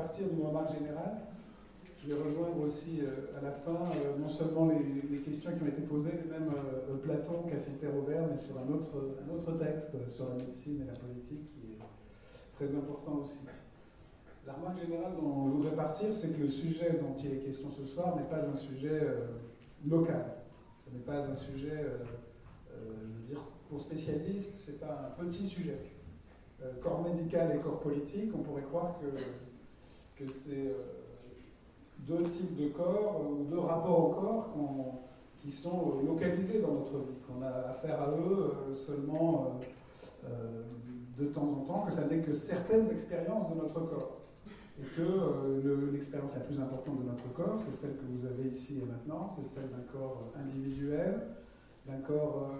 partir d'une remarque générale. Je vais rejoindre aussi euh, à la fin euh, non seulement les, questions qui ont été posées, mais même euh, Platon qu'a cité Robert, mais sur un autre, un autre texte sur la médecine et la politique qui est très important aussi. La remarque générale dont je voudrais partir, c'est que le sujet dont il est question ce soir n'est pas un sujet local. Ce n'est pas un sujet, je veux dire, pour spécialistes, ce n'est pas un petit sujet. corps médical et corps politique, on pourrait croire que, que c'est deux types de corps ou deux rapports au corps qui sont localisés dans notre vie, qu'on a affaire à eux euh, seulement euh, euh, de temps en temps, que ça n'est que certaines expériences de notre corps. Et que l'expérience la plus importante de notre corps, c'est celle que vous avez ici et maintenant, c'est celle d'un corps individuel, d'un corps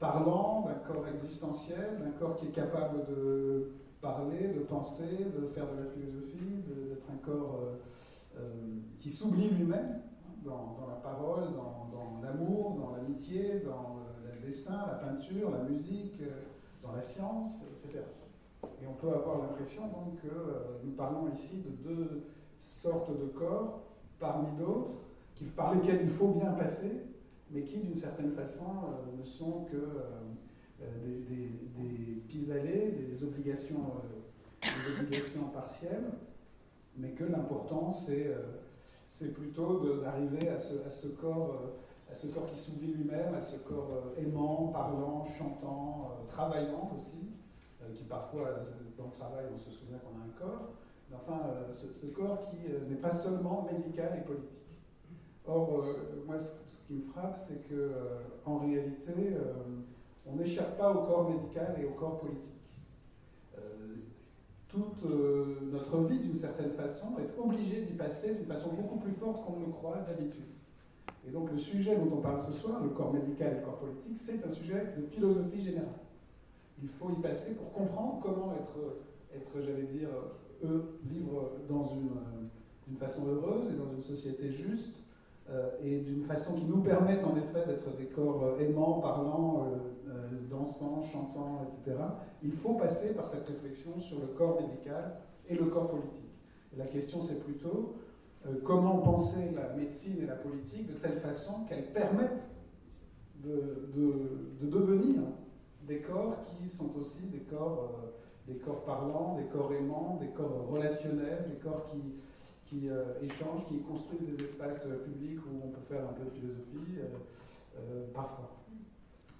parlant, d'un corps existentiel, d'un corps qui est capable de parler, de penser, de faire de la philosophie, d'être un corps euh, qui s'oublie lui-même dans, la parole, dans, l'amour, dans l'amitié, dans le dessin, la peinture, la musique, euh, dans la science, etc. Et on peut avoir l'impression que euh, nous parlons ici de deux sortes de corps parmi d'autres, par lesquels il faut bien passer, mais qui d'une certaine façon ne sont que des, des, des pis-aller, des obligations, des obligations partielles mais que l'important, c'est euh, plutôt d'arriver à ce, corps, euh, à ce corps qui s'oublie lui-même, à ce corps euh, aimant, parlant, chantant, travaillant aussi, qui parfois, dans le travail, on se souvient qu'on a un corps, mais enfin, ce, corps qui n'est pas seulement médical et politique. Or, moi, ce, qui me frappe, c'est que en réalité, on n'échappe pas au corps médical et au corps politique toute euh, notre vie, d'une certaine façon, est obligée d'y passer d'une façon beaucoup plus forte qu'on ne le croit d'habitude. Et donc le sujet dont on parle ce soir, le corps médical et le corps politique, c'est un sujet de philosophie générale. Il faut y passer pour comprendre comment être, être j'allais dire, eux, vivre dans une, façon heureuse et dans une société juste, euh, et d'une façon qui nous permette en effet d'être des corps euh, aimants, parlants, dansant, chantant, etc., il faut passer par cette réflexion sur le corps médical et le corps politique. la question, c'est plutôt euh, comment penser la médecine et la politique de telle façon qu'elles permettent de, devenir des corps qui sont aussi des corps, euh, des corps parlants, des corps aimants, des corps relationnels, des corps qui, qui euh, échangent, qui construisent des espaces publics où on peut faire un peu de philosophie, parfois.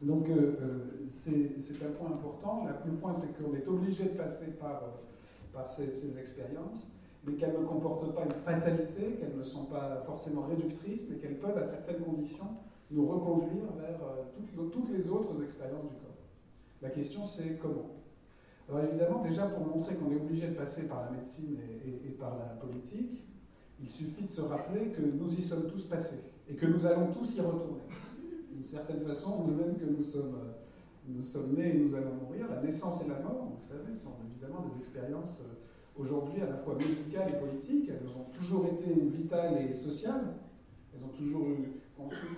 Donc euh, euh, c'est un point important. Le point, c'est qu'on est obligé de passer par, euh, ces, expériences, mais qu'elles ne comportent pas une fatalité, qu'elles ne sont pas forcément réductrices, mais qu'elles peuvent, à certaines conditions, nous reconduire vers toutes, les autres expériences du corps. La question, c'est comment Alors évidemment, déjà pour montrer qu'on est obligé de passer par la médecine et par la politique, il suffit de se rappeler que nous y sommes tous passés et que nous allons tous y retourner d'une certaine façon, de même que nous sommes, nous sommes nés et nous allons mourir, la naissance et la mort, vous savez, sont évidemment des expériences euh, aujourd'hui à la fois médicales et politiques. Elles ont toujours été vitales et sociales. Elles ont toujours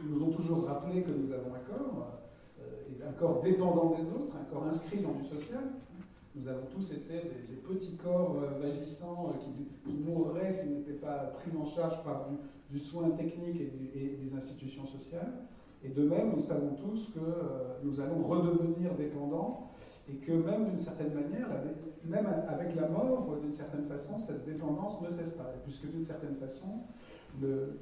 nous ont toujours rappelé que nous avons un corps, euh, un corps dépendant des autres, un corps inscrit dans du social. Nous avons tous été des, petits corps euh, vagissants qui, mourraient s'ils n'étaient pas pris en charge par du, soin technique et des institutions sociales. Et de même, nous savons tous que euh, nous allons redevenir dépendants et que même d'une certaine manière, même avec la mort, d'une certaine façon, cette dépendance ne cesse pas. Puisque d'une certaine façon, le,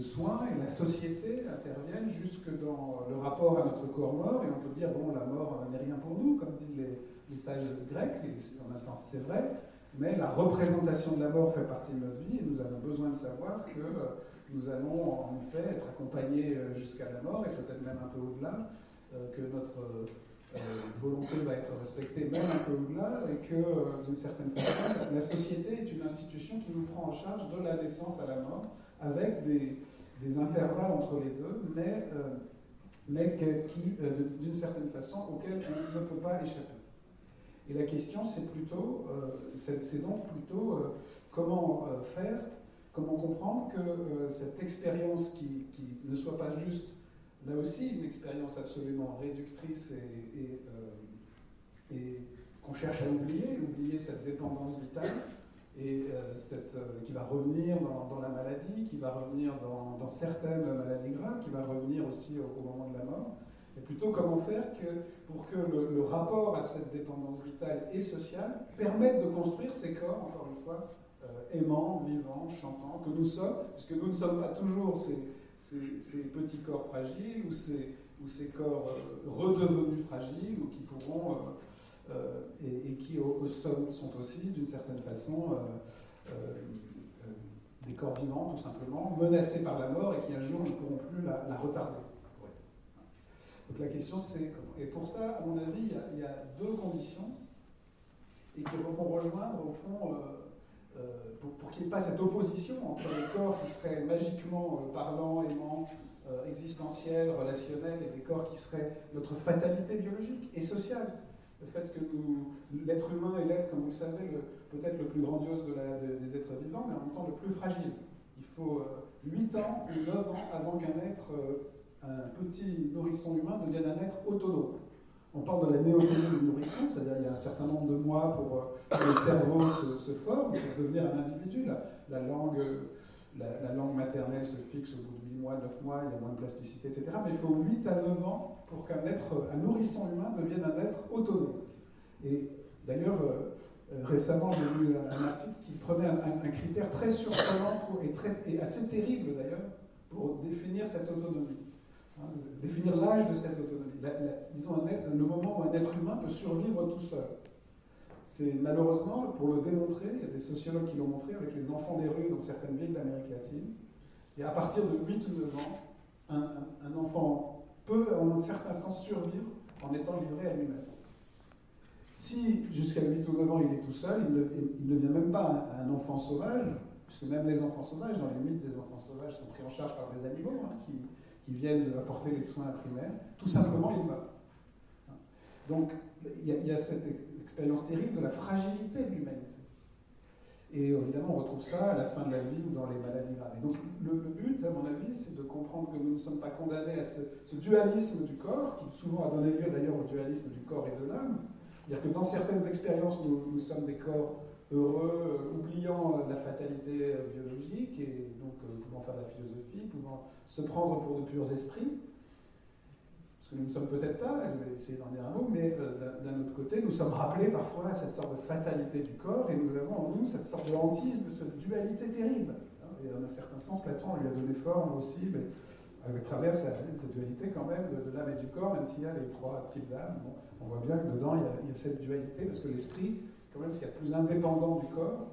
soin et la société interviennent jusque dans le rapport à notre corps mort, et on peut dire, bon, la mort n'est rien pour nous, comme disent les, sages grecs, en un sens c'est vrai, mais la représentation de la mort fait partie de notre vie, et nous avons besoin de savoir que euh, nous allons en effet être accompagnés euh, jusqu'à la mort et peut-être même un peu au-delà, euh, que notre euh, volonté va être respectée même un peu au-delà et que d'une certaine façon, la société est une institution qui nous prend en charge de la naissance à la mort avec des, intervalles entre les deux, mais, qui, d'une certaine façon, auxquels on ne peut pas échapper. Et la question, c'est plutôt, c'est donc plutôt comment faire Comment comprendre que euh, cette expérience qui, ne soit pas juste, là aussi, une expérience absolument réductrice et, euh, qu'on cherche à oublier, oublier cette dépendance vitale, et cette, qui va revenir dans, la maladie, qui va revenir dans, certaines maladies graves, qui va revenir aussi au, moment de la mort. Et plutôt comment faire que, pour que le, rapport à cette dépendance vitale et sociale permette de construire ces corps, encore une fois, aimants, vivants, chantants, que nous sommes, puisque nous ne sommes pas toujours ces, petits corps fragiles ou ces, corps euh, redevenus fragiles ou qui pourront, euh, euh, et, qui sont aussi d'une certaine façon des corps vivants tout simplement, menacés par la mort et qui un jour ne pourront plus la, retarder. Donc la question c'est Et pour ça, à mon avis, il y a, deux conditions et qui vont rejoindre au fond pour, qu'il n'y ait pas cette opposition entre les corps qui seraient magiquement parlants, aimants, euh, existentiel, relationnel, et des corps qui seraient notre fatalité biologique et sociale. Le fait que l'être humain est l'être, comme vous le savez, peut-être le plus grandiose des êtres vivants, mais en même temps le plus fragile. Il faut 8 euh, ans ou 9 ans avant qu'un être, euh, un petit nourrisson humain, devienne un être autonome. On parle de la néoténie du nourrisson, c'est-à-dire il y a un certain nombre de mois pour que le cerveau se, forme, pour devenir un individu. La, langue, la, langue maternelle se fixe au bout de 8 mois, 9 mois, il y a moins de plasticité, etc. Mais il faut 8 à 9 ans pour qu'un être, un nourrisson humain devienne un être autonome. Et d'ailleurs, euh, euh, récemment, j'ai lu un article qui prenait un, critère très surprenant et assez terrible d'ailleurs pour définir cette autonomie. Hein, définir l'âge de cette autonomie. disons, le moment où un être humain peut survivre tout seul. C'est malheureusement, pour le démontrer, il y a des sociologues qui l'ont montré avec les enfants des rues dans certaines villes d'Amérique latine, et à partir de 8 ou 9 ans, un, enfant peut, en un certain sens, survivre en étant livré à lui-même. Si jusqu'à 8 ou 9 ans il est tout seul, il ne, devient même pas un, enfant sauvage, puisque même les enfants sauvages, dans les mythes des enfants sauvages, sont pris en charge par des animaux hein, qui, qui, viennent apporter les soins primaires. Tout simplement, il meurt. Donc, il y, a cette expérience terrible de la fragilité de l'humanité. Et évidemment, on retrouve ça à la fin de la vie ou dans les maladies graves. Donc, le, but, à mon avis, c'est de comprendre que nous ne sommes pas condamnés à ce, dualisme du corps, qui souvent a donné lieu d'ailleurs au dualisme du corps et de l'âme. C'est-à-dire que dans certaines expériences, nous, sommes des corps heureux, euh, oubliant la fatalité euh, biologique et donc euh, pouvant faire de la philosophie, pouvant se prendre pour de purs esprits ce que nous ne sommes peut-être pas, je vais essayer d'en dire un mot, mais euh, d'un autre côté, nous sommes rappelés parfois à cette sorte de fatalité du corps, et nous avons en nous cette sorte de hantise, cette dualité terrible. Hein. Et dans un certain sens, Platon lui a donné forme aussi, mais à travers cette dualité quand même de, l'âme et du corps, même s'il y a les trois types d'âme, on voit bien que dedans il y, a, cette dualité, parce que l'esprit, quand même, ce qu'il y a plus indépendant du corps,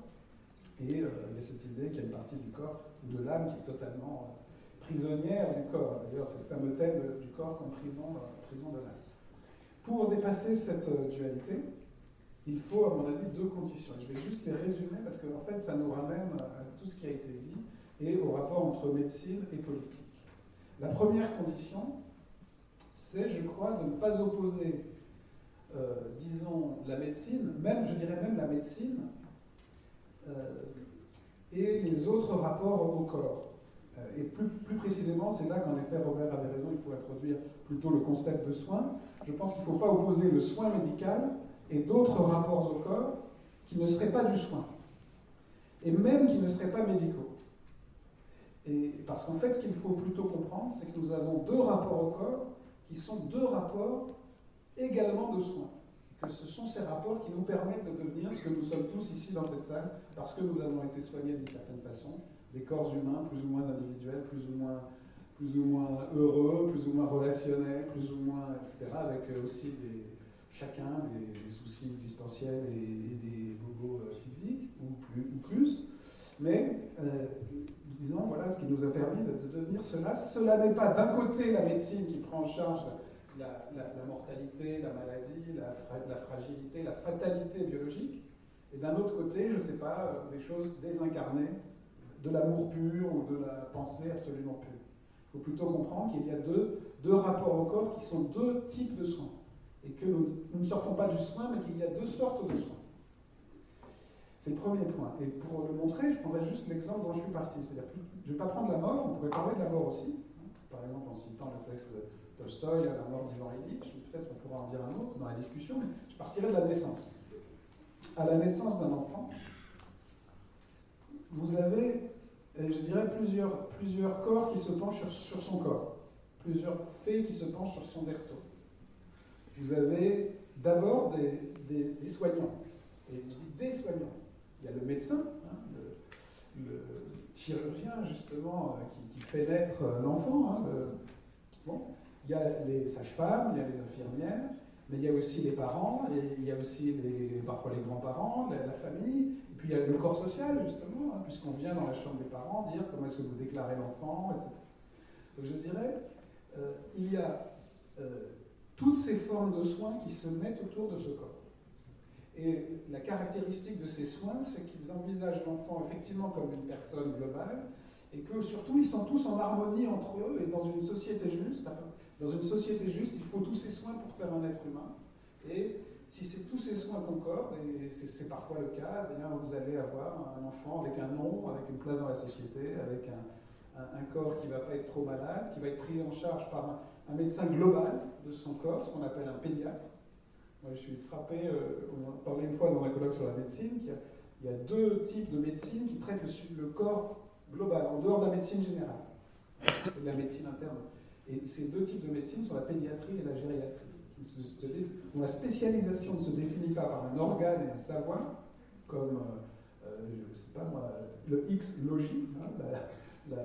et euh, il y a cette idée qu'il y a une partie du corps ou de l'âme qui est totalement prisonnière du corps. D'ailleurs, c'est le fameux thème du corps comme prison, euh, prison de Pour dépasser cette euh, dualité, il faut, à mon avis, deux conditions. Je vais juste les résumer parce qu'en en fait, ça nous ramène à tout ce qui a été dit et au rapport entre médecine et politique. La première condition, c'est, je crois, de ne pas opposer, euh, disons, la médecine, même, je dirais même la médecine, et les autres rapports au corps. Euh, et plus, plus précisément, c'est là qu'en effet Robert avait raison, il faut introduire plutôt le concept de soin. Je pense qu'il ne faut pas opposer le soin médical et d'autres rapports au corps qui ne seraient pas du soin, et même qui ne seraient pas médicaux. Et parce qu'en fait, ce qu'il faut plutôt comprendre, c'est que nous avons deux rapports au corps qui sont deux rapports également de soins. Que ce sont ces rapports qui nous permettent de devenir ce que nous sommes tous ici dans cette salle, parce que nous avons été soignés d'une certaine façon, des corps humains plus ou moins individuels, plus ou moins, plus ou moins heureux, plus ou moins relationnels, plus ou moins, etc., avec euh, aussi chacun des, soucis existentiels et, des bobos euh, physiques, ou plus. Ou plus. Mais, euh, disons, voilà ce qui nous a permis de, devenir cela. Cela n'est pas d'un côté la médecine qui prend en charge la, mortalité, la maladie, la, fragilité, la fatalité biologique, et d'un autre côté, je ne sais pas, des choses désincarnées de l'amour pur ou de la pensée absolument pure. Il faut plutôt comprendre qu'il y a deux, deux rapports au corps qui sont deux types de soins. Et que nous, ne sortons pas du soin, mais qu'il y a deux sortes de soins. C'est le premier point. Et pour le montrer, je prendrai juste l'exemple dont je suis parti. C'est-à-dire, je ne vais pas prendre la mort, on pourrait parler de la mort aussi. Par exemple, en citant le texte de Tolstoï, La mort d'Ivan Illich, peut-être on pourra en dire un autre dans la discussion, mais je partirai de la naissance. À la naissance d'un enfant, vous avez, je dirais, plusieurs, plusieurs corps qui se penchent sur, son corps, plusieurs faits qui se penchent sur son berceau. Vous avez d'abord des, des, soignants, des soignants. Il y a le médecin, hein, le, chirurgien justement euh, qui, qui fait naître euh, l'enfant. Hein, bon. Il y a les sages-femmes, il y a les infirmières, mais il y a aussi les parents, et il y a aussi parfois les grands-parents, la, famille, et puis il y a le corps social, justement, hein, puisqu'on vient dans la chambre des parents dire comment est-ce que vous déclarez l'enfant, etc. Donc je dirais, euh, il y a toutes ces formes de soins qui se mettent autour de ce corps. Et la caractéristique de ces soins, c'est qu'ils envisagent l'enfant effectivement comme une personne globale, et que surtout ils sont tous en harmonie entre eux, et dans une société juste, dans une société juste, il faut tous ces soins pour faire un être humain. Et si c'est tous ces soins concordent, et c'est parfois le cas, eh bien vous allez avoir un enfant avec un nom, avec une place dans la société, avec un, corps qui ne va pas être trop malade, qui va être pris en charge par un, un médecin global de son corps, ce qu'on appelle un pédiatre. Moi, je suis frappé, euh, on en parlait une fois dans un colloque sur la médecine, qu'il y, a deux types de médecine qui traitent le, corps global, en dehors de la médecine générale, et de la médecine interne. Et ces deux types de médecine sont la pédiatrie et la gériatrie. dont la spécialisation ne se définit pas par un organe et un savoir, comme, euh, euh, je ne sais pas le X-logie, hein, la,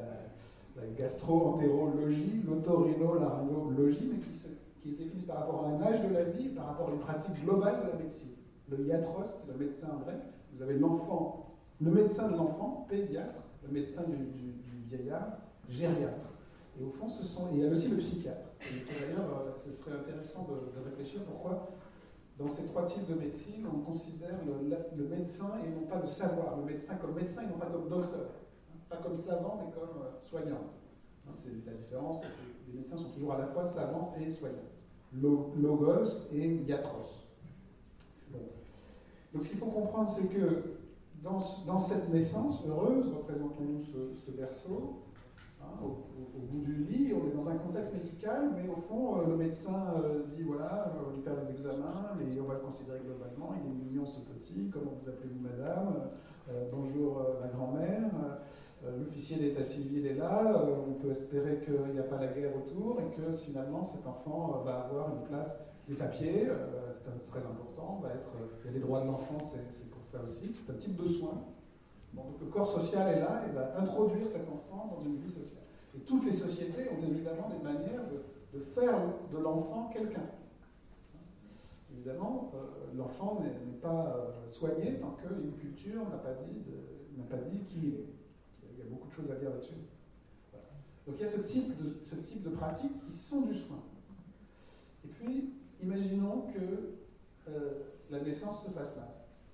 la gastro-entérologie, l'otorino-laryngologie, mais qui se, qui se définissent par rapport à un âge de la vie, par rapport à une pratique globale de la médecine. Le iatros, c'est le médecin en grec. Vous avez l'enfant, le médecin de l'enfant, pédiatre, le médecin du, vieillard, gériatre. Et au fond, ce sont, il y a aussi le psychiatre. D'ailleurs, euh, ce serait intéressant de, réfléchir pourquoi, dans ces trois types de médecine, on considère le, médecin et non pas le savoir. Le médecin comme médecin et non pas comme docteur. Pas comme savant, mais comme euh, soignant. C'est la différence. Les médecins sont toujours à la fois savants et soignants. Logos et iatros. Donc ce qu'il faut comprendre, c'est que dans, cette naissance heureuse, représentons-nous ce, berceau, au, bout du lit, on est dans un contexte médical, mais au fond, euh, le médecin euh, dit voilà, on va lui faire des examens, mais on va le considérer globalement, il est mignon ce petit, comment vous appelez-vous madame, bonjour la grand-mère. Euh, l'officier d'état civil est là, euh, on peut espérer qu'il n'y a pas la guerre autour et que finalement cet enfant euh, va avoir une place des papiers, c'est très important, il y a les droits de l'enfant, c'est pour ça aussi, c'est un type de soin. Donc le corps social est là et va introduire cet enfant dans une vie sociale. Et toutes les sociétés ont évidemment des manières de, faire de l'enfant quelqu'un. Évidemment, l'enfant n'est pas soigné tant qu'une culture n'a pas dit, qui il est beaucoup de choses à dire là-dessus. Donc il y a ce type, de, ce type de pratiques qui sont du soin. Et puis, imaginons que euh, la naissance se passe mal.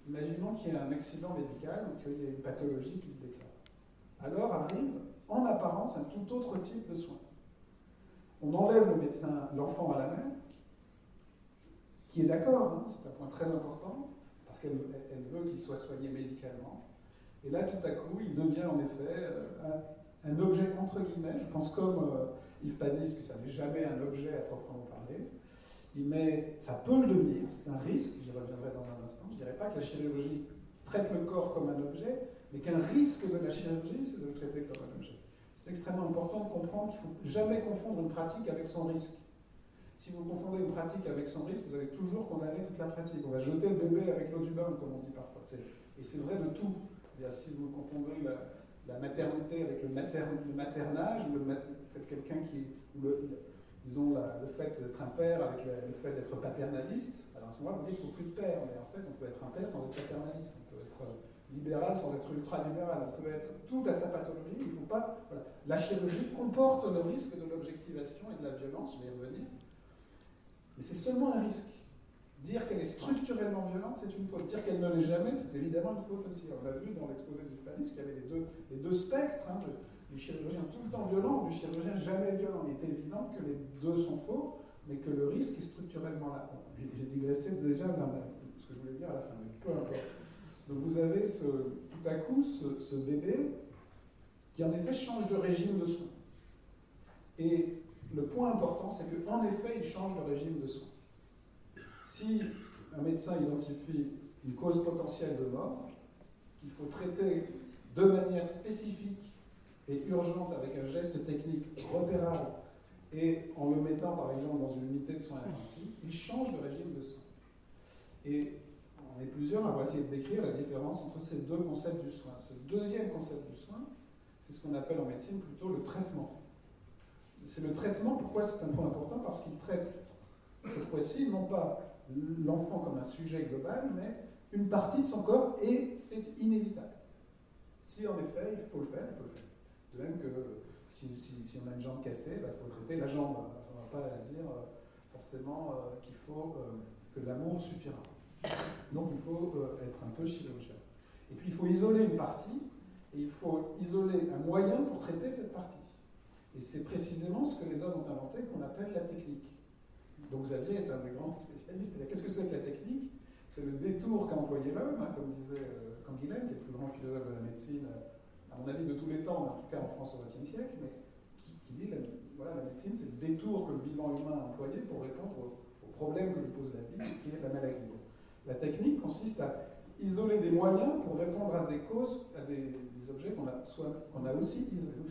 Imaginons qu'il y ait un accident médical ou qu'il y ait une pathologie qui se déclare. Alors arrive, en apparence, un tout autre type de soin. On enlève le médecin, l'enfant à la mère, qui est d'accord, hein, c'est un point très important, parce qu'elle veut qu'il soit soigné médicalement. Et là, tout à coup, il devient en effet euh, un, objet entre guillemets. Je pense comme euh, Yves Panis que ça n'est jamais un objet à proprement parler. Mais ça peut le devenir, c'est un risque, j'y reviendrai dans un instant. Je ne dirais pas que la chirurgie traite le corps comme un objet, mais qu'un risque de la chirurgie, c'est de le traiter comme un objet. C'est extrêmement important de comprendre qu'il ne faut jamais confondre une pratique avec son risque. Si vous confondez une pratique avec son risque, vous allez toujours condamner toute la pratique. On va jeter le bébé avec l'eau du bain, comme on dit parfois. Et c'est vrai de tout si vous confondez la, maternité avec le, maternage, le, fait de quelqu'un qui, disons, le fait d'être un père avec le, fait d'être paternaliste, alors à ce moment-là, vous dites qu'il ne faut plus de père, mais en fait, on peut être un père sans être paternaliste, on peut être libéral sans être ultra-libéral, on peut être tout à sa pathologie, il faut pas... La chirurgie comporte le risque de l'objectivation et de la violence, je vais y revenir, mais c'est seulement un risque. Dire qu'elle est structurellement violente, c'est une faute. Dire qu'elle ne l'est jamais, c'est évidemment une faute aussi. On l'a vu dans l'exposé d'Hypnalis qu'il y avait les deux, les deux spectres, hein, du chirurgien tout le temps violent, du chirurgien jamais violent. Il est évident que les deux sont faux, mais que le risque est structurellement là. J'ai digressé déjà vers ce que je voulais dire à la fin, mais peu importe. Donc vous avez tout à coup ce, ce bébé qui en effet change de régime de soins. Et le point important, c'est qu'en effet, il change de régime de soins. Si un médecin identifie une cause potentielle de mort, qu'il faut traiter de manière spécifique et urgente avec un geste technique repérable et en le mettant par exemple dans une unité de soins intensifs, il change de régime de soins. Et on est plusieurs à essayé de décrire la différence entre ces deux concepts du soin. Ce deuxième concept du soin, c'est ce qu'on appelle en médecine plutôt le traitement. C'est le traitement, pourquoi c'est un point important? Parce qu'il traite, cette fois-ci, non pas l'enfant comme un sujet global, mais une partie de son corps, et c'est inévitable. Si en effet, il faut le faire, il faut le faire. De même que si, on a une jambe cassée, il bah, faut traiter la jambe. Ça ne va pas dire euh, forcément euh, qu'il faut euh, que l'amour suffira. Donc il faut être un peu chirurgien. Et puis il faut isoler une partie, et il faut isoler un moyen pour traiter cette partie. Et c'est précisément ce que les hommes ont inventé qu'on appelle la technique. Donc Xavier est un des grands spécialistes. Qu'est-ce que c'est que la technique? C'est le détour qu'a employé l'homme, hein, comme disait Canguilhem, qui est le plus grand philosophe de la médecine mon avis, de tous les temps, en tout cas en France au XXe siècle, mais qui, dit la, voilà, la médecine, c'est le détour que le vivant humain a employé pour répondre au, problème que lui pose la vie, qui est la maladie. La technique consiste à isoler des moyens pour répondre à des causes, à des, objets qu'on a, qu'on a aussi isolés. Donc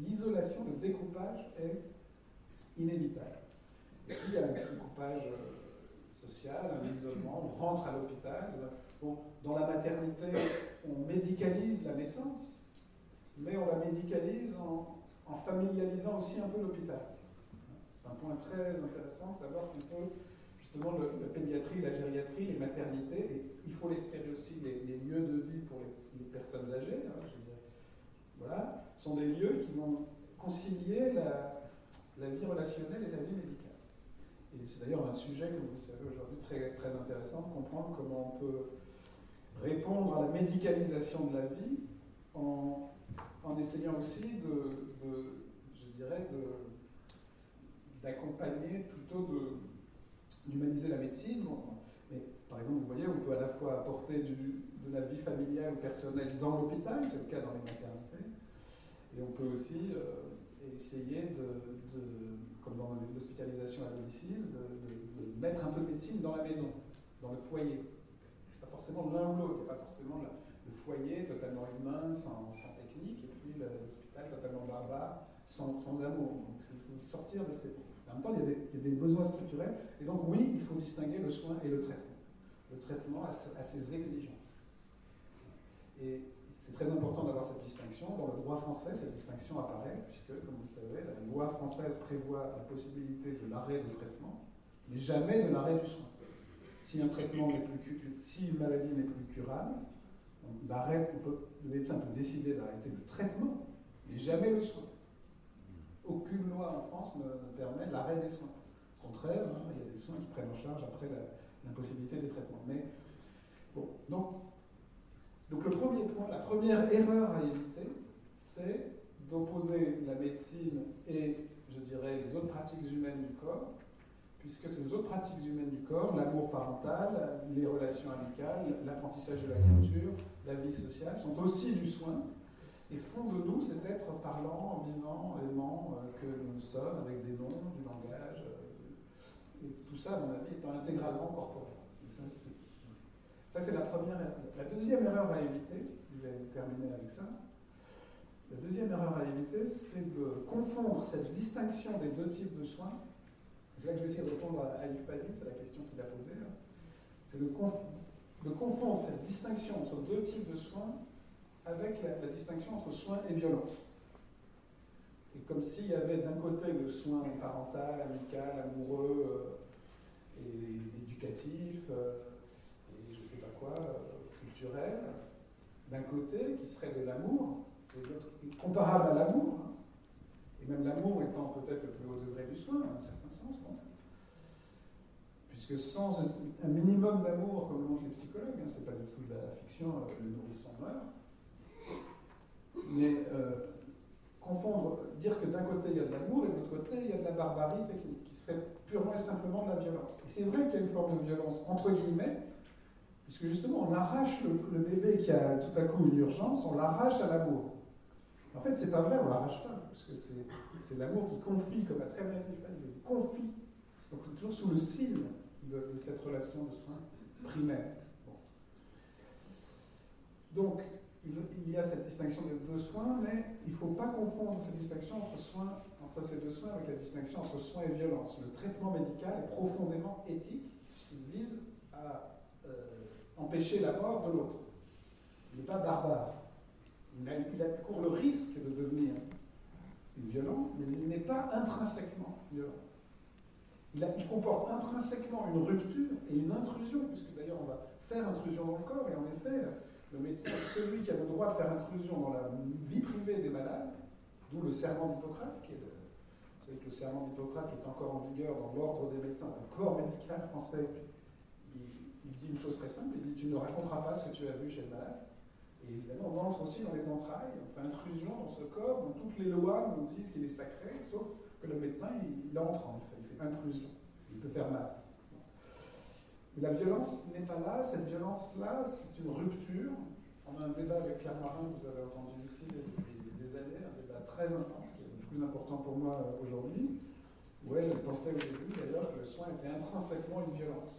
l'isolation, le découpage est inévitable. Et puis il y a un découpage euh, social, un isolement, on rentre à l'hôpital. Dans la maternité, on médicalise la naissance mais on la médicalise en, familialisant aussi un peu l'hôpital. C'est un point très intéressant de savoir qu'on peut, justement, la pédiatrie, la gériatrie, les maternités, et il faut l'espérer aussi, les, lieux de vie pour les, personnes âgées, hein, voilà, sont des lieux qui vont concilier la, la, vie relationnelle et la vie médicale. Et c'est d'ailleurs un sujet, comme vous le savez aujourd'hui, très, très intéressant de comprendre comment on peut répondre à la médicalisation de la vie en en essayant aussi de, je dirais, d'accompagner plutôt d'humaniser la médecine. mais par exemple, vous voyez, on peut à la fois apporter de la vie familiale ou personnelle dans l'hôpital, c'est le cas dans les maternités, et on peut aussi euh, essayer de, comme dans l'hospitalisation à domicile, de, mettre un peu de médecine dans la maison, dans le foyer. C'est pas forcément l'un ou l'autre, pas forcément le foyer totalement humain, sans, technique, l'hôpital totalement barbare, sans, amour. Donc il faut sortir de ces. En même temps, il y, a des, besoins structurels. Et donc, oui, il faut distinguer le soin et le traitement. Le traitement a, ses exigences. Et c'est très important d'avoir cette distinction. Dans le droit français, cette distinction apparaît, puisque, comme vous le savez, la loi française prévoit la possibilité de l'arrêt du traitement, mais jamais de l'arrêt du soin. Si un traitement plus, si une maladie n'est plus curable, le médecin peut décider d'arrêter le traitement, mais jamais le soin. Aucune loi en France ne, permet l'arrêt des soins. Au contraire, hein, il y a des soins qui prennent en charge après l'impossibilité des traitements. Mais bon, donc, donc le premier point, la première erreur à éviter, c'est d'opposer la médecine et, je dirais, les autres pratiques humaines du corps puisque ces autres pratiques humaines du corps, l'amour parental, les relations amicales, l'apprentissage de la culture, la vie sociale, sont aussi du soin et font de nous ces êtres parlants, vivants, aimants euh, que nous sommes, avec des noms, du langage, euh, et tout ça, à mon avis, étant intégralement corporel. Ça, c'est la première erreur. La deuxième erreur à éviter, je vais terminer avec ça, la deuxième erreur à éviter, c'est de confondre cette distinction des deux types de soins c'est là que je vais essayer de répondre à Yves Pagny, c'est la question qu'il a posée. C'est de, confondre cette distinction entre deux types de soins avec la, distinction entre soins et violence. Et comme s'il y avait d'un côté le soin parental, amical, amoureux euh, et éducatif, euh, et je ne sais pas quoi, euh, culturel, d'un côté qui serait de l'amour, comparable à l'amour, hein, même l'amour étant peut-être le plus haut degré du soin, à un certain sens, puisque sans un minimum d'amour, comme montrent les psychologues, hein, c'est pas du tout de la fiction, euh, le nourrisson meurt, mais euh, confondre, dire que d'un côté il y a de l'amour et de l'autre côté il y a de la barbarie technique, qui serait purement et simplement de la violence. Et c'est vrai qu'il y a une forme de violence, entre guillemets, puisque justement on arrache le, bébé qui a tout à coup une urgence, on l'arrache à l'amour. En fait, c'est pas vrai, on l'arrache pas, parce que c'est l'amour qui confie, comme a très bien dit il confie. Donc toujours sous le signe de, cette relation de soins primaire. Donc, il, y a cette distinction de deux soins, mais il ne faut pas confondre cette distinction entre, soins, entre ces deux soins avec la distinction entre soins et violence. Le traitement médical est profondément éthique, puisqu'il vise à euh, empêcher la mort de l'autre. Il n'est pas barbare. Il, court le risque de devenir violent, mais il n'est pas intrinsèquement violent. Il, comporte intrinsèquement une rupture et une intrusion, puisque d'ailleurs on va faire intrusion dans le corps, et en effet, le médecin celui qui a le droit de faire intrusion dans la vie privée des malades, d'où le serment d'Hippocrate, qui est le, vous savez que le serment d'Hippocrate est encore en vigueur dans l'ordre des médecins, dans le corps médical français. Il, il, dit une chose très simple, il dit tu ne raconteras pas ce que tu as vu chez le malade. Et évidemment, on entre aussi dans les entrailles, on fait intrusion dans ce corps dont toutes les lois nous disent qu'il est sacré, sauf que le médecin, il, il entre en effet, il fait intrusion, il peut faire mal la violence n'est pas là. Cette violence-là, c'est une rupture. On a un débat avec Claire Marin, que vous avez entendu ici depuis des années, un débat très intense, qui est le plus important pour moi euh, aujourd'hui, où elle, pensait au début d'ailleurs que le soin était intrinsèquement une violence.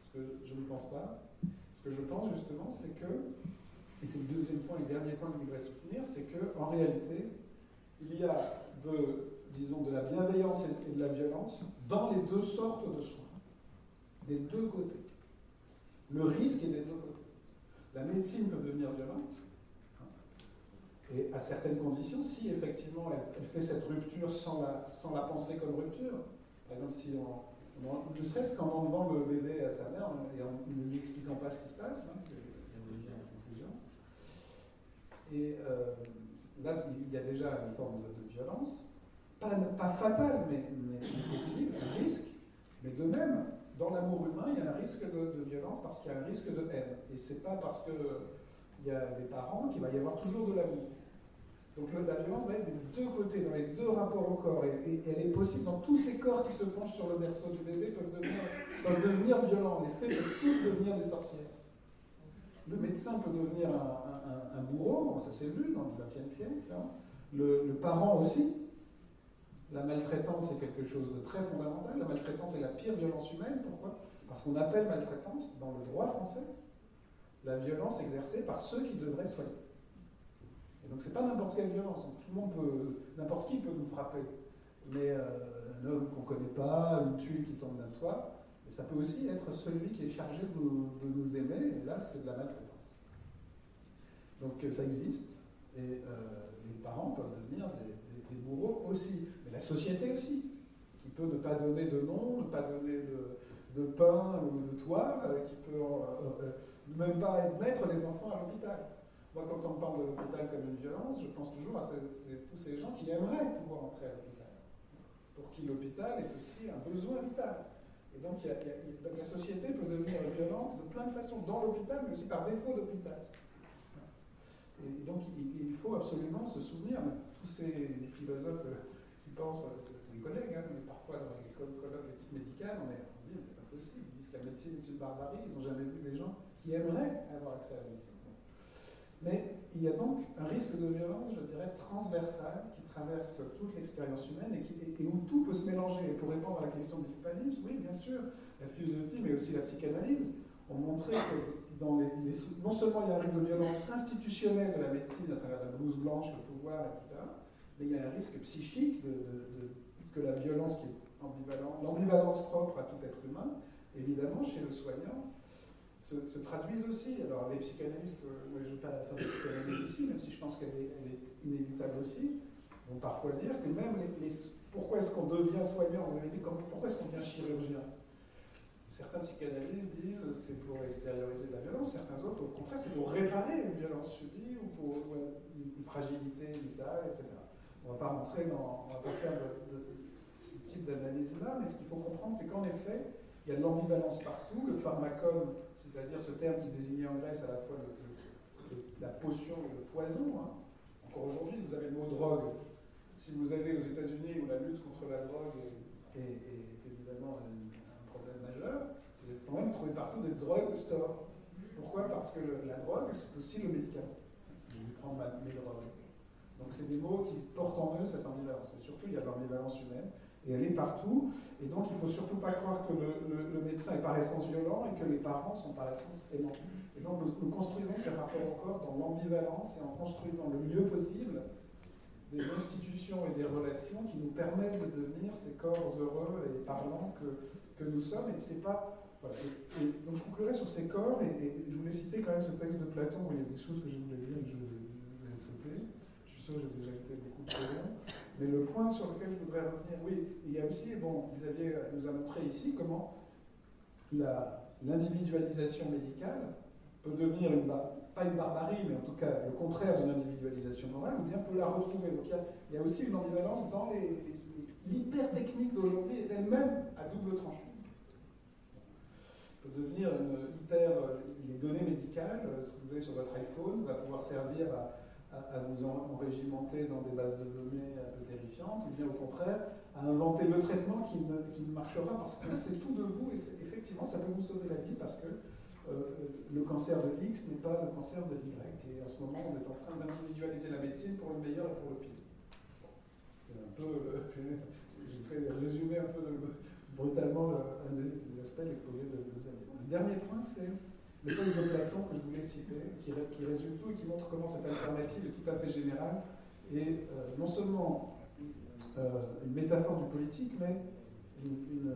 Ce que je ne pense pas. Ce que je pense justement, c'est que, et c'est le deuxième point et le dernier point que je voudrais soutenir, c'est qu'en réalité, il y a de, disons, de la bienveillance et de la violence dans les deux sortes de soins des deux côtés. Le risque est des deux côtés. La médecine peut devenir violente, hein, et à certaines conditions, si effectivement elle, fait cette rupture sans la, penser comme rupture, par exemple si on, ne serait-ce qu'en enlevant le bébé à sa mère et en ne lui expliquant pas ce qui se passe, hein, y a une confusion. Et euh, là, il y a déjà une forme de, violence, pas, fatale, mais, possible, un risque, mais de même, dans l'amour humain, il y a un risque de, violence parce qu'il y a un risque de haine. Et c'est pas parce qu'il y a des parents qu'il va y avoir toujours de l'amour. Donc la violence va être des deux côtés, dans les deux rapports au corps. Et, elle est possible dans tous ces corps qui se penchent sur le berceau du bébé peuvent devenir, peuvent devenir violents. Les faits peuvent tous devenir des sorcières. Le médecin peut devenir un, bourreau, ça s'est vu dans le XXe siècle. Hein. le parent aussi, la maltraitance est quelque chose de très fondamental. La maltraitance est la pire violence humaine. Pourquoi? Parce qu'on appelle maltraitance, dans le droit français, la violence exercée par ceux qui devraient soigner. Et donc c'est pas n'importe quelle violence. Tout le monde peut, n'importe qui peut nous frapper. Mais euh, un homme qu'on ne connaît pas, une tuile qui tombe d'un toit, ça peut aussi être celui qui est chargé de nous, aimer, et là c'est de la maltraitance. Donc ça existe, et euh, les parents peuvent devenir des, bourreaux aussi, mais la société aussi, qui peut ne pas donner de nom, ne pas donner de, pain ou de toit, euh, qui peut euh, euh, même pas admettre les enfants à l'hôpital. Moi, quand on parle de l'hôpital comme une violence, je pense toujours à tous ces gens qui aimeraient pouvoir entrer à l'hôpital, pour qui l'hôpital est aussi un besoin vital. Et donc, la société peut devenir violente de plein de façons, dans l'hôpital, mais aussi par défaut d'hôpital. Et donc, il, faut absolument se souvenir, tous ces philosophes qui pensent, c'est des collègues, hein, mais parfois dans les colloques d'éthique médicale, on, on se dit, mais c'est pas possible, ils disent que la médecine est une barbarie, ils n'ont jamais vu des gens qui aimeraient avoir accès à la médecine. Mais il y a donc un risque de violence, je dirais, transversal, qui traverse toute l'expérience humaine et, où tout peut se mélanger. Et pour répondre à la question d'Hispanis, oui, bien sûr, la philosophie, mais aussi la psychanalyse, ont montré que non seulement il y a un risque de violence institutionnelle de la médecine à travers la blouse blanche, le pouvoir, etc., mais il y a un risque psychique de, que la violence qui est ambivalente, l'ambivalence propre à tout être humain, évidemment, chez le soignant, se, traduise aussi. Alors, les psychanalystes, moi je ne vais pas faire de psychanalyse ici, même si je pense qu'elle est, inévitable aussi, vont parfois dire que même les, pourquoi est-ce qu'on devient soignant? Vous avez dit pourquoi est-ce qu'on devient chirurgien? Certains psychanalystes disent c'est pour extérioriser la violence, certains autres, au contraire, c'est pour réparer une violence subie ou pour une fragilité vitale, etc. On ne va pas rentrer dans, on va pas de, ce type d'analyse-là, mais ce qu'il faut comprendre, c'est qu'en effet, il y a de l'ambivalence partout. Le pharmacone, c'est-à-dire ce terme qui désignait en Grèce à la fois la potion et le poison. Hein. Encore aujourd'hui, vous avez le mot drogue. Si vous allez aux États-Unis où la lutte contre la drogue est, évidemment un, problème majeur, vous allez quand même trouver partout des drogues stores. Pourquoi? Parce que la drogue, c'est aussi le médicament. Je vais prendre mes drogues. Donc c'est des mots qui portent en eux cette ambivalence. Mais surtout, il y a l'ambivalence humaine. Et elle est partout. Et donc, il ne faut surtout pas croire que le, médecin est par essence violent et que les parents sont par essence aimants. Et donc, nous, construisons ces rapports encore dans l'ambivalence et en construisant le mieux possible des institutions et des relations qui nous permettent de devenir ces corps heureux et parlants que, que nous sommes. Et c'est pas. Donc, je conclurai sur ces corps et, je voulais citer quand même ce texte de Platon où il y a des choses que je voulais dire et que je vais sauter. Je suis sûr que j'ai déjà été beaucoup trop long. Mais le point sur lequel je voudrais revenir, oui, il y a aussi, bon, Xavier nous a montré ici comment l'individualisation médicale peut devenir une, pas une barbarie, mais en tout cas le contraire d'une individualisation morale, ou bien peut la retrouver. Donc il y a, aussi une ambivalence dans l'hyper-technique d'aujourd'hui est elle-même à double tranchant. peut devenir une hyper. Les données médicales, ce que vous avez sur votre iPhone, va pouvoir servir à à, vous enrégimenter dans des bases de données un peu terrifiantes, ou bien au contraire à inventer le traitement qui ne, qui marchera parce que c'est tout de vous et effectivement ça peut vous sauver la vie parce que euh, le cancer de X n'est pas le cancer de Y. Et en ce moment, on est en train d'individualiser la médecine pour le meilleur et pour le pire. C'est un peu. Euh, J'ai fait résumer un peu brutalement un des, aspects de l'exposé de, de Le dernier point, c'est le texte de Platon que je voulais citer, qui, résume tout et qui montre comment cette alternative est tout à fait générale et euh, non seulement euh, une métaphore du politique, mais une,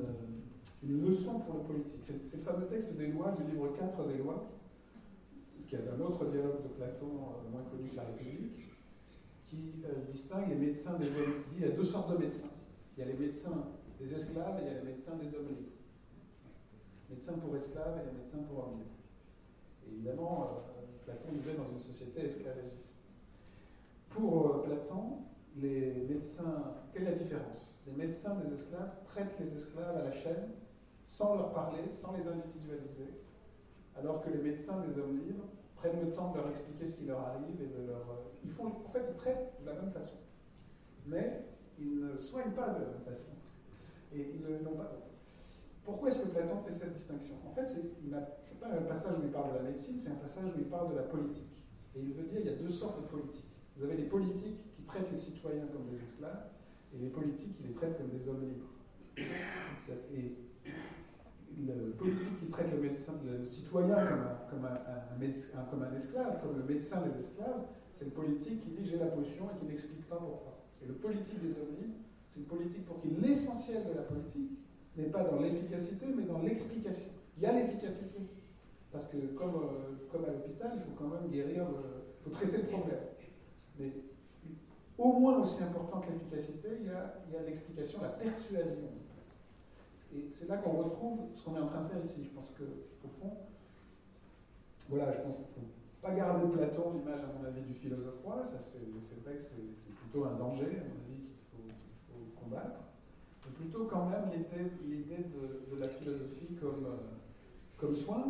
leçon pour le politique. C'est le fameux texte des lois, du livre 4 des lois, qui est un autre dialogue de Platon euh, moins connu que la République, qui distingue les médecins des hommes. Il y a deux sortes de médecins. Il y a les médecins des esclaves et il y a les médecins des hommes libres. Médecins pour esclaves et les médecins pour hommes libres évidemment, euh, Platon vivait dans une société esclavagiste. Pour euh, Platon, les médecins, quelle est la différence? Les médecins des esclaves traitent les esclaves à la chaîne sans leur parler, sans les individualiser, alors que les médecins des hommes libres prennent le temps de leur expliquer ce qui leur arrive et de leur. Euh, ils font, en fait, ils traitent de la même façon, mais ils ne soignent pas de la même façon. Et ils n'ont pas. Pourquoi est-ce que Platon fait cette distinction? En fait, ce n'est pas un passage où il parle de la médecine, c'est un passage où il parle de la politique. Et il veut dire qu'il y a deux sortes de politiques. Vous avez les politiques qui traitent les citoyens comme des esclaves, et les politiques qui les traitent comme des hommes libres. Et le politique qui traite le, citoyen comme un, comme un esclave, comme le médecin des esclaves, c'est le politique qui dit j'ai la potion et qui n'explique pas pourquoi. Et le politique des hommes libres, c'est une politique pour qui l'essentiel de la politique, n'est pas dans l'efficacité, mais dans l'explication. Il y a l'efficacité. Parce que comme, euh, comme à l'hôpital, il faut quand même guérir, il faut traiter le problème. Mais au moins aussi important que l'efficacité, il y a, l'explication, la persuasion. Et c'est là qu'on retrouve ce qu'on est en train de faire ici. Je pense qu'au fond, voilà, je pense qu'il ne faut pas garder Platon, l'image, à mon avis, du philosophe roi. C'est vrai que c'est plutôt un danger, à mon avis, qu'il faut combattre plutôt quand même l'idée de, de, la philosophie comme, euh, comme soin,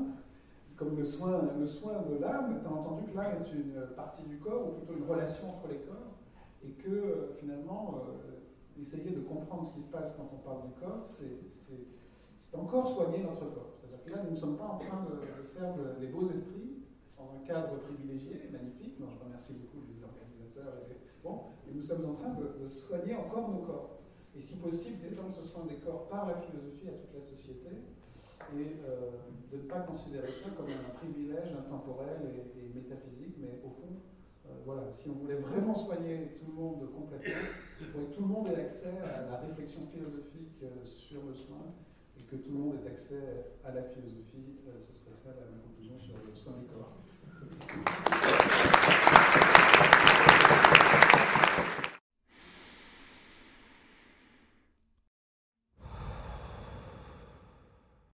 comme le soin, de l'âme. Tu as entendu que l'âme est une partie du corps, ou plutôt une relation entre les corps, et que euh, finalement, euh, essayer de comprendre ce qui se passe quand on parle du corps, c'est encore soigner notre corps. C'est-à-dire que là, nous ne sommes pas en train de, faire les beaux esprits dans un cadre privilégié, magnifique, dont je remercie beaucoup les organisateurs. Et bon, et nous sommes en train de, de soigner encore nos corps et si possible d'étendre ce soin des corps par la philosophie à toute la société et euh, de ne pas considérer ça comme un privilège intemporel et, métaphysique, mais au fond, euh, voilà, si on voulait vraiment soigner tout le monde complètement, il que tout le monde ait accès à la réflexion philosophique euh, sur le soin et que tout le monde ait accès à la philosophie, ce serait ça la conclusion sur le soin des corps.